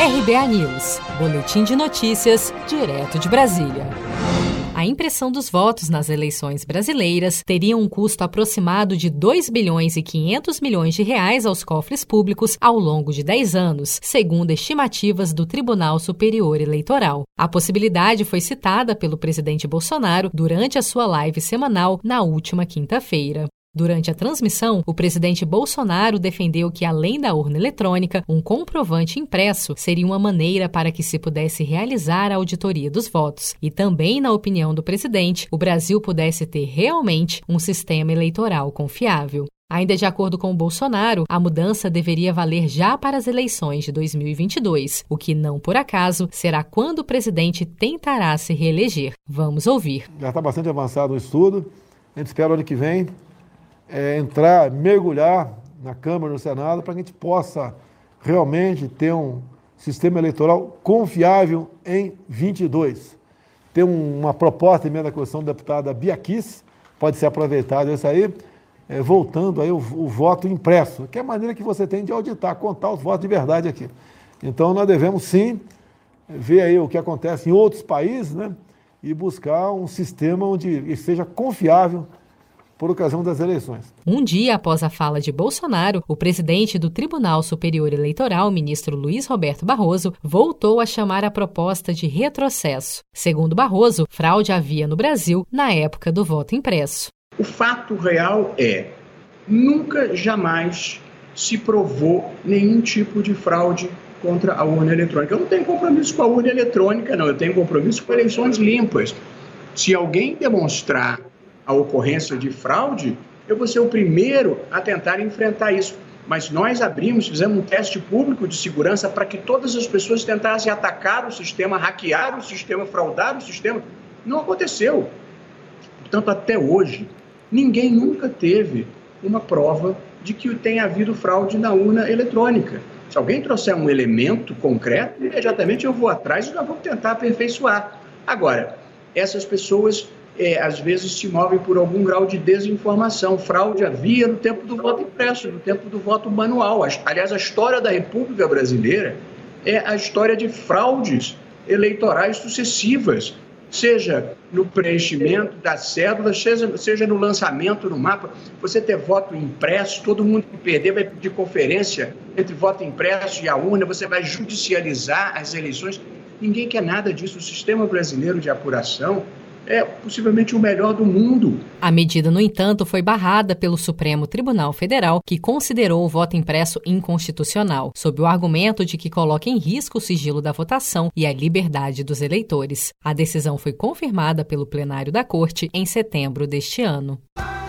RBA News, Boletim de Notícias, direto de Brasília. A impressão dos votos nas eleições brasileiras teria um custo aproximado de 2 bilhões e 500 milhões de reais aos cofres públicos ao longo de 10 anos, segundo estimativas do Tribunal Superior Eleitoral. A possibilidade foi citada pelo presidente Bolsonaro durante a sua live semanal na última quinta-feira. Durante a transmissão, o presidente Bolsonaro defendeu que, além da urna eletrônica, um comprovante impresso seria uma maneira para que se pudesse realizar a auditoria dos votos. E também, na opinião do presidente, o Brasil pudesse ter realmente um sistema eleitoral confiável. Ainda de acordo com Bolsonaro, a mudança deveria valer já para as eleições de 2022, o que não por acaso será quando o presidente tentará se reeleger. Vamos ouvir. Já está bastante avançado o estudo. A gente espera o ano que vem é, entrar, mergulhar na Câmara no Senado para que a gente possa realmente ter um sistema eleitoral confiável em 22. Tem uma proposta emenda da Constituição da deputada Bia Kiss, pode ser aproveitado isso aí, é, voltando aí o, o, voto impresso, que é a maneira que você tem de auditar, contar os votos de verdade aqui. Então nós devemos sim ver aí o que acontece em outros países, né? E buscar um sistema onde seja confiável por ocasião das eleições. Um dia após a fala de Bolsonaro, o presidente do Tribunal Superior Eleitoral, ministro Luiz Roberto Barroso, voltou a chamar a proposta de retrocesso. Segundo Barroso, fraude havia no Brasil na época do voto impresso. O fato real é: nunca, jamais se provou nenhum tipo de fraude contra a urna eletrônica. Eu não tenho compromisso com a urna eletrônica, não. Eu tenho compromisso com eleições limpas. Se alguém demonstrar a ocorrência de fraude, eu vou ser o primeiro a tentar enfrentar isso. Mas nós abrimos, fizemos um teste público de segurança para que todas as pessoas tentassem atacar o sistema, hackear o sistema, fraudar o sistema. Não aconteceu. Portanto, até hoje, ninguém nunca teve uma prova de que tenha havido fraude na urna eletrônica. Se alguém trouxer um elemento concreto, imediatamente eu vou atrás e nós vamos tentar aperfeiçoar. Agora, essas pessoas é, às vezes se movem por algum grau de desinformação. Fraude havia no tempo do voto impresso, no tempo do voto manual. Aliás, a história da República Brasileira é a história de fraudes eleitorais sucessivas, seja no preenchimento das cédulas, seja, seja no lançamento no mapa. Você ter voto impresso, todo mundo que perder vai pedir conferência entre voto impresso e a urna, você vai judicializar as eleições. Ninguém quer nada disso. O sistema brasileiro de apuração é possivelmente o melhor do mundo. A medida, no entanto, foi barrada pelo Supremo Tribunal Federal, que considerou o voto impresso inconstitucional, sob o argumento de que coloca em risco o sigilo da votação e a liberdade dos eleitores. A decisão foi confirmada pelo plenário da Corte em setembro deste ano.